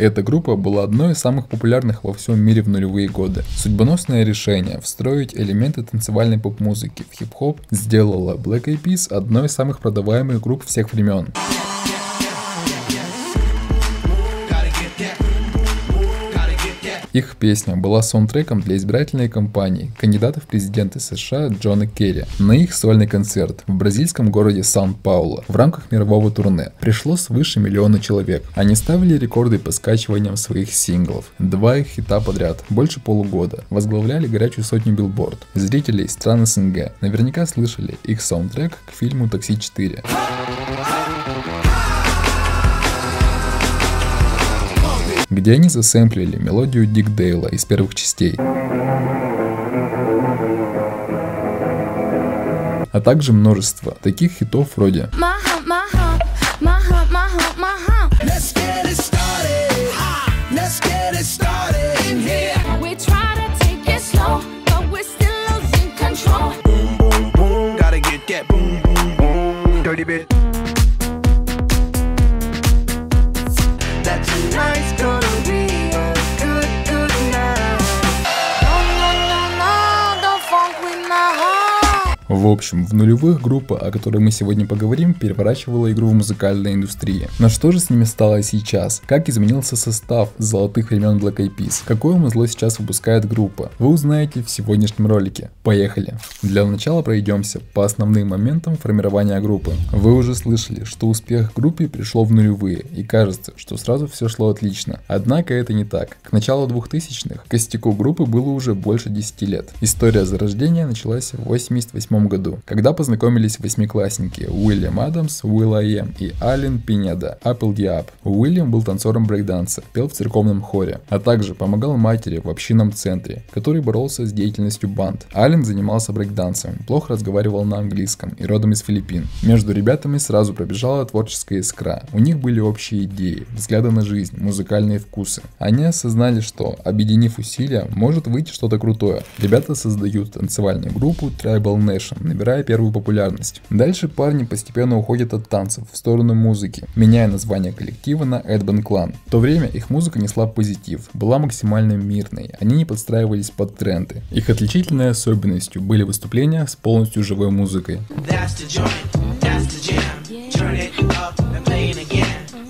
Эта группа была одной из самых популярных во всем мире в нулевые годы. Судьбоносное решение встроить элементы танцевальной поп-музыки в хип-хоп сделало Black Eyed Peas одной из самых продаваемых групп всех времен. Их песня была саундтреком для избирательной кампании кандидата в президенты США Джона Керри на их сольный концерт в бразильском городе Сан-Пауло в рамках мирового турне. Пришло свыше миллиона человек. Они ставили рекорды по скачиваниям своих синглов. Два их хита подряд, больше полугода. Возглавляли горячую сотню билборд. Зрители стран СНГ наверняка слышали их саундтрек к фильму «Такси 4». Где они засэмплили мелодию Дик Дейла из первых частей. А также множество таких хитов вроде Dirty общем, в нулевых группа, о которой мы сегодня поговорим, переворачивала игру в музыкальной индустрии. Но что же с ними стало сейчас? Как изменился состав золотых времен Black Eyed Peas? Какое музло сейчас выпускает группа? Вы узнаете в сегодняшнем ролике. Поехали! Для начала пройдемся по основным моментам формирования группы. Вы уже слышали, что успех группе пришло в нулевые, и кажется, что сразу все шло отлично. Однако это не так. К началу 2000-х костяку группы было уже больше 10 лет. История зарождения началась в 88 году, когда познакомились восьмиклассники Уильям Адамс, Уилл Айем и Ален Пинеда, Apple Diab. Уильям был танцором брейкданса, пел в церковном хоре, а также помогал матери в общинном центре, который боролся с деятельностью банд. Ален занимался брейкдансом, плохо разговаривал на английском и родом из Филиппин. Между ребятами сразу пробежала творческая искра. У них были общие идеи, взгляды на жизнь, музыкальные вкусы. Они осознали, что, объединив усилия, может выйти что-то крутое. Ребята создают танцевальную группу Tribal Nation, набирая первую популярность. Дальше парни постепенно уходят от танцев в сторону музыки, меняя название коллектива на Эдбен Клан. В то время их музыка несла позитив, была максимально мирной, они не подстраивались под тренды. Их отличительной особенностью были выступления с полностью живой музыкой.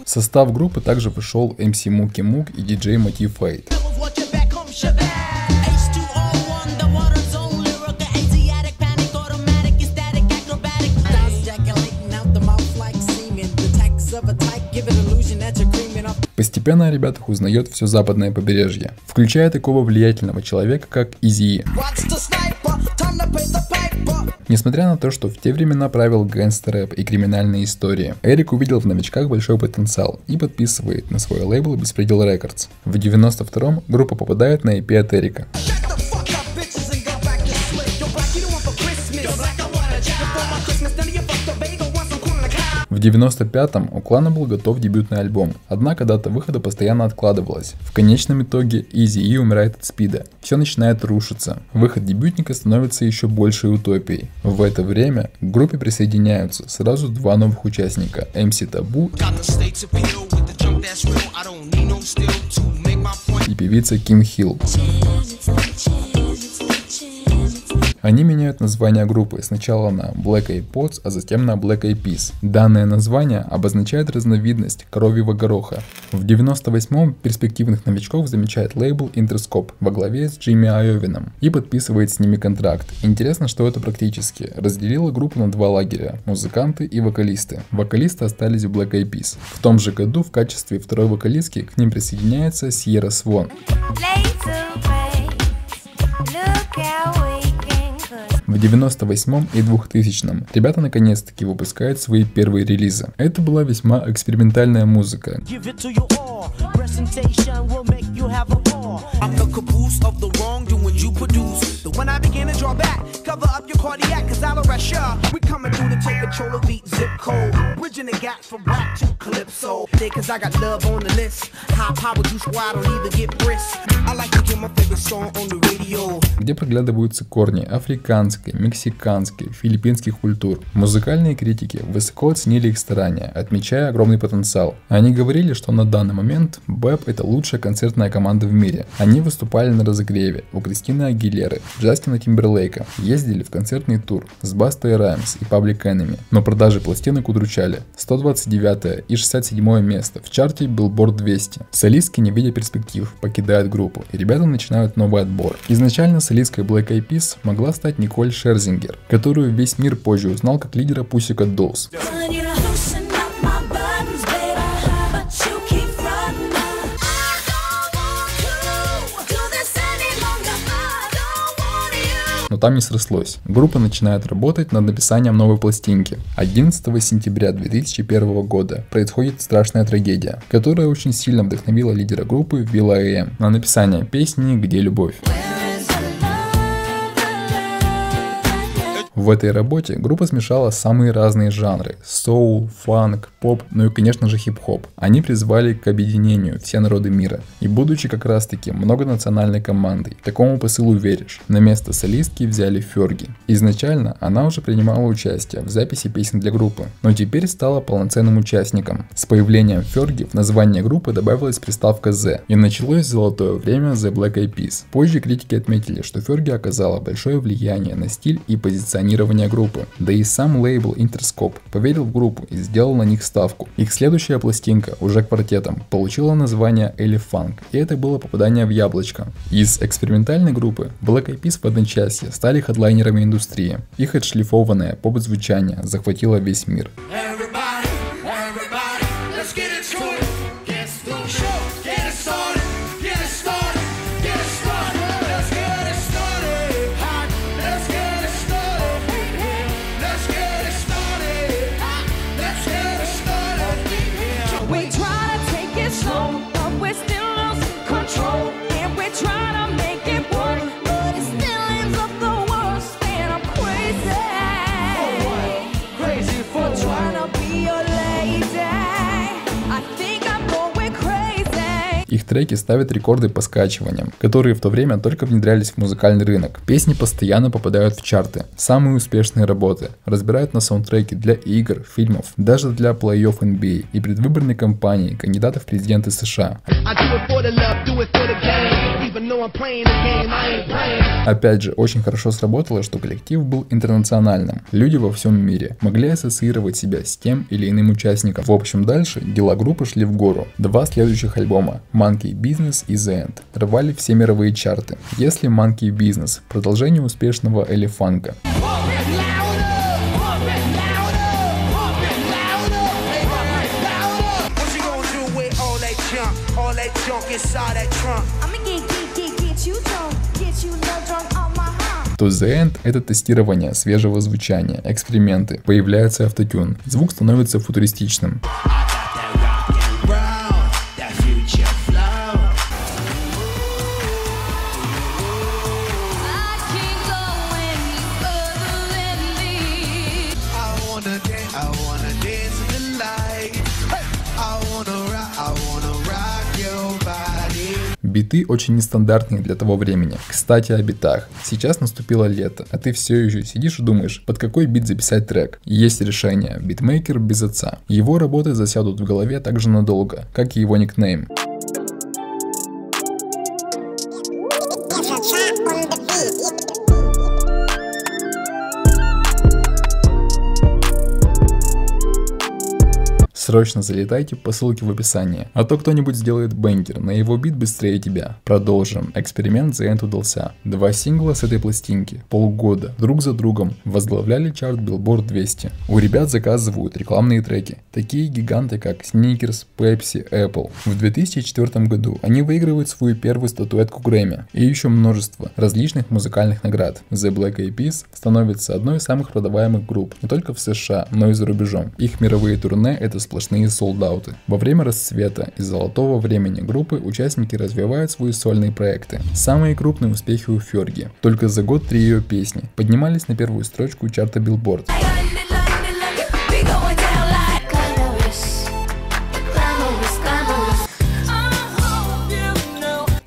В состав группы также вышел MC Mookie Mook и диджей Motiv8. Постепенно о ребятах узнает все западное побережье, включая такого влиятельного человека, как Eazy-E. Несмотря на то, что в те времена правил гангстер-рэп и криминальные истории, Эрик увидел в новичках большой потенциал и подписывает на свой лейбл Беспредел Records. В 92-м группа попадает на EP от Эрика. В 95-м у клана был готов дебютный альбом, однако дата выхода постоянно откладывалась. В конечном итоге Изи И умирает от спида. Все начинает рушиться. Выход дебютника становится еще большей утопией. В это время к группе присоединяются сразу два новых участника – MC Табу и певица Ким Хилл. Они меняют название группы сначала на Black Eyed Pods, а затем на Black Eyed Peas. Данное название обозначает разновидность коровьего гороха. В 98-м перспективных новичков замечает лейбл Interscope во главе с Джимми Айовином и подписывает с ними контракт. Интересно, что это практически разделило группу на два лагеря – музыканты и вокалисты. Вокалисты остались в Black Eyed Peas. В том же году в качестве второй вокалистки к ним присоединяется Сьерра Свон. В 98 и 2000 ребята наконец-таки выпускают свои первые релизы. Это была весьма экспериментальная музыка. Где проглядываются корни? Африканской мексиканской, филиппинских культур. Музыкальные критики высоко оценили их старания, отмечая огромный потенциал. Они говорили, что на данный момент Бэб это лучшая концертная команда в мире. Они выступали на разогреве у Кристины Агилеры, Джастина Тимберлейка, ездили в концертный тур с Бастой Раймс и Public Enemy, но продажи пластинок удручали. 129 и 67 место в чарте Billboard 200. Солистки, не видя перспектив, покидают группу, и ребята начинают новый отбор. Изначально солисткой Black Eyed Peas могла стать Николь Шерзингер, которую весь мир позже узнал как лидера Pussycat Dolls. Там не срослось. Группа начинает работать над написанием новой пластинки. 11 сентября 2001 года происходит страшная трагедия, которая очень сильно вдохновила лидера группы Вилла Эм на написание песни «Где любовь?». В этой работе группа смешала самые разные жанры – соул, фанк, поп, ну и конечно же хип-хоп. Они призвали к объединению все народы мира. И будучи как раз таки многонациональной командой, такому посылу веришь. На место солистки взяли Ферги. Изначально она уже принимала участие в записи песен для группы, но теперь стала полноценным участником. С появлением Ферги в название группы добавилась приставка Z, и началось золотое время The Black Eyed Peas. Позже критики отметили, что Ферги оказала большое влияние на стиль и позиционирование позиционирования группы. Да и сам лейбл Interscope поверил в группу и сделал на них ставку. Их следующая пластинка, уже квартетом, получила название Elephant, и это было попадание в яблочко. Из экспериментальной группы Black Eyed Peas в одночасье стали хедлайнерами индустрии. Их отшлифованное поп-звучание захватило весь мир. Everybody, треки ставят рекорды по скачиваниям, которые в то время только внедрялись в музыкальный рынок. Песни постоянно попадают в чарты. Самые успешные работы разбирают на саундтреки для игр, фильмов, даже для плей-офф NBA и предвыборной кампании кандидатов в президенты США. Опять же, очень хорошо сработало, что коллектив был интернациональным. Люди во всем мире могли ассоциировать себя с тем или иным участником. В общем, дальше дела группы шли в гору. Два следующих альбома Monkey Business и The End рвали все мировые чарты. Если Monkey Business – продолжение успешного Элефанка. То The End — это тестирование свежего звучания, эксперименты, появляется автотюн, звук становится футуристичным. Биты очень нестандартные для того времени. Кстати, о битах. Сейчас наступило лето, а ты все еще сидишь и думаешь, под какой бит записать трек. Есть решение. Битмейкер без отца. Его работы засядут в голове так же надолго, как и его никнейм. Срочно залетайте по ссылке в описании. А то кто-нибудь сделает бенкер на его бит быстрее тебя. Продолжим. Эксперимент The End удался. Два сингла с этой пластинки. Полгода. Друг за другом. Возглавляли чарт Billboard 200. У ребят заказывают рекламные треки. Такие гиганты как Snickers, Pepsi, Apple. В 2004 году они выигрывают свою первую статуэтку Грэмми. И еще множество различных музыкальных наград. The Black Eyed Peas становится одной из самых продаваемых групп не только в США, но и за рубежом. Их мировые турне это сплошь сплошные солдаты. Во время расцвета и золотого времени группы участники развивают свои сольные проекты. Самые крупные успехи у Ферги. Только за год три ее песни поднимались на первую строчку чарта Billboard.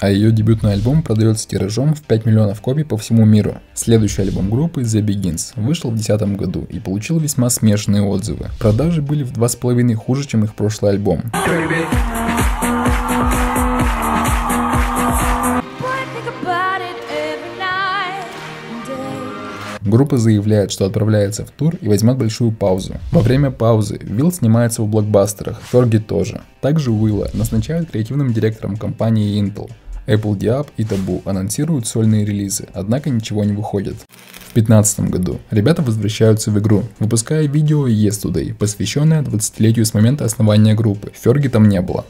А ее дебютный альбом продается тиражом в 5 миллионов копий по всему миру. Следующий альбом группы The Begins вышел в 2010 году и получил весьма смешанные отзывы. Продажи были в 2,5 хуже, чем их прошлый альбом. Группа заявляет, что отправляется в тур и возьмет большую паузу. Во время паузы Вилл снимается в блокбастерах, Ферги тоже. Также Уилла назначают креативным директором компании Intel. Apple Diab и Taboo анонсируют сольные релизы, однако ничего не выходит. В 2015 году ребята возвращаются в игру, выпуская видео Yesterday, посвященное 20-летию с момента основания группы. Ферги там не было.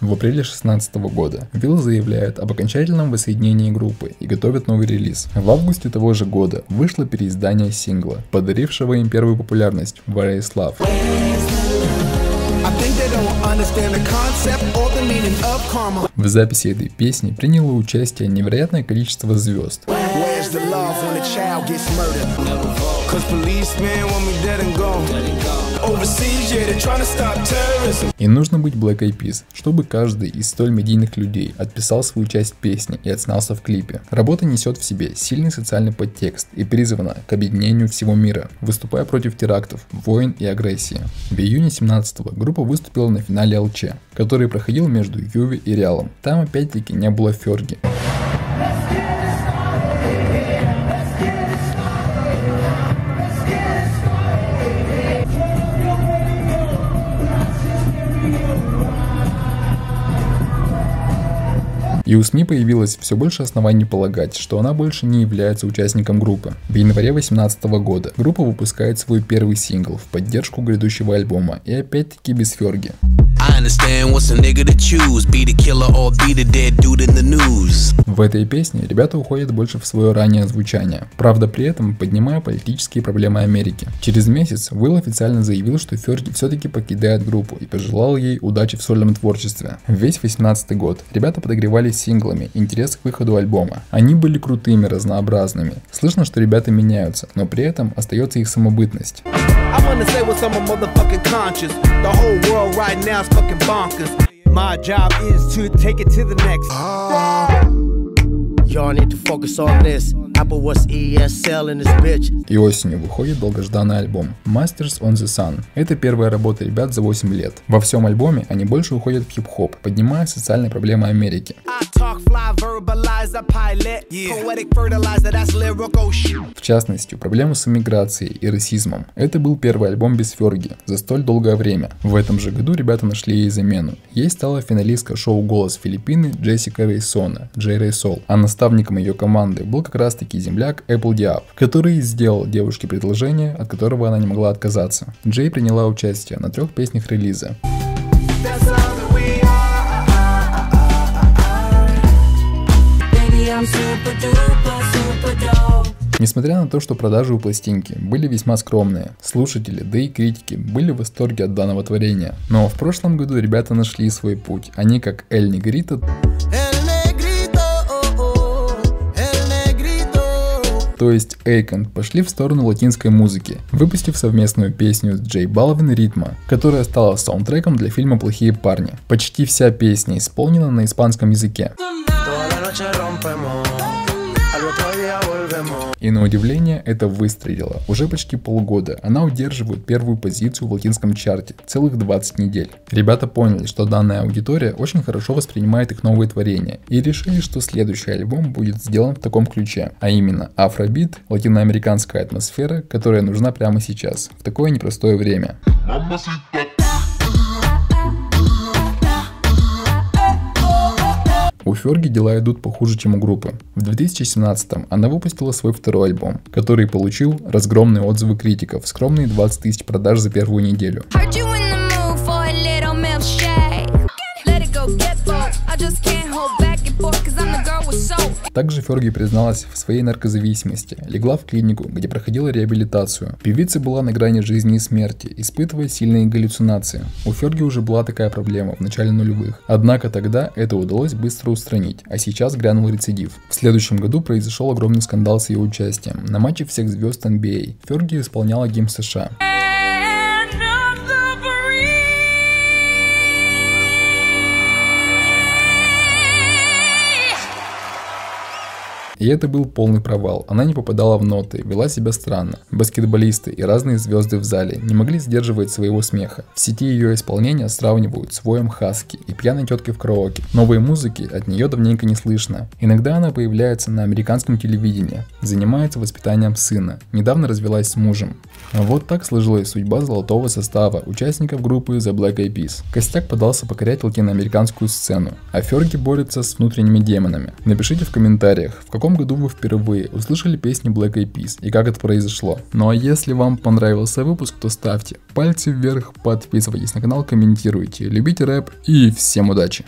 В апреле 2016 года Вилл заявляет об окончательном воссоединении группы и готовит новый релиз. В августе того же года вышло переиздание сингла, подарившего им первую популярность «Where is Love». В записи этой песни приняло участие невероятное количество звезд. И нужно быть Black Eyed Peas, чтобы каждый из столь медийных людей отписал свою часть песни и отснялся в клипе. Работа несет в себе сильный социальный подтекст и призвана к объединению всего мира, выступая против терактов, войн и агрессии. В июне 17 группа выступила на финале ЛЧ, который проходил между Юви и Реалом. Там опять-таки не было Ферги. И у СМИ появилось все больше оснований полагать, что она больше не является участником группы. В январе 2018 года группа выпускает свой первый сингл в поддержку грядущего альбома и опять-таки без Ферги. В этой песне ребята уходят больше в свое раннее звучание, правда при этом поднимая политические проблемы Америки. Через месяц Уилл официально заявил, что Ферги все-таки покидает группу и пожелал ей удачи в сольном творчестве. Весь 18 год ребята подогревались синглами, интерес к выходу альбома. Они были крутыми, разнообразными. Слышно, что ребята меняются, но при этом остается их самобытность. My job is to take it to the next. Ah. Y'all need to focus on this. Apple was ESL in this bitch. И осенью выходит долгожданный альбом Masters on the Sun. Это первая работа ребят за 8 лет. Во всем альбоме они больше уходят в хип-хоп, поднимая социальные проблемы Америки. В частности, проблемы с иммиграцией и расизмом. Это был первый альбом без Ферги за столь долгое время. В этом же году ребята нашли ей замену. Ей стала финалистка шоу «Голос Филиппины» Джессика Рейсона, Джей Рейсол, а наставником ее команды был как раз таки земляк Apple Diab, который сделал девушке предложение, от которого она не могла отказаться. Джей приняла участие на трех песнях релиза. Несмотря на то, что продажи у пластинки были весьма скромные, слушатели, да и критики были в восторге от данного творения. Но в прошлом году ребята нашли свой путь. Они как Эль Негрита, то есть Эйкон, пошли в сторону латинской музыки, выпустив совместную песню с Джей Балвин «Ритма», которая стала саундтреком для фильма «Плохие парни». Почти вся песня исполнена на испанском языке. И на удивление это выстрелило. Уже почти полгода она удерживает первую позицию в латинском чарте, целых 20 недель. Ребята поняли, что данная аудитория очень хорошо воспринимает их новые творения и решили, что следующий альбом будет сделан в таком ключе, а именно афробит, латиноамериканская атмосфера, которая нужна прямо сейчас, в такое непростое время. У Ферги дела идут похуже, чем у группы. В 2017 она выпустила свой второй альбом, который получил разгромные отзывы критиков, скромные 20 тысяч продаж за первую неделю. Также Ферги призналась в своей наркозависимости, легла в клинику, где проходила реабилитацию. Певица была на грани жизни и смерти, испытывая сильные галлюцинации. У Ферги уже была такая проблема в начале нулевых. Однако тогда это удалось быстро устранить, а сейчас грянул рецидив. В следующем году произошел огромный скандал с ее участием. На матче всех звезд NBA Ферги исполняла гимн США. Это был полный провал. Она не попадала в ноты, вела себя странно. Баскетболисты и разные звезды в зале не могли сдерживать своего смеха. В сети ее исполнения сравнивают с воем Хаски и пьяной теткой в караоке. Новые музыки от нее давненько не слышно. Иногда она появляется на американском телевидении, занимается воспитанием сына, недавно развелась с мужем. Вот так сложилась судьба золотого состава участников группы The Black Eyed Peas. Костяк подался покорять латиноамериканскую сцену, а Ферги борется с внутренними демонами. Напишите в комментариях, в каком году вы впервые услышали песни Black Eyed Peas и как это произошло. Ну а если вам понравился выпуск, то ставьте пальцы вверх, подписывайтесь на канал, комментируйте, любите рэп и всем удачи!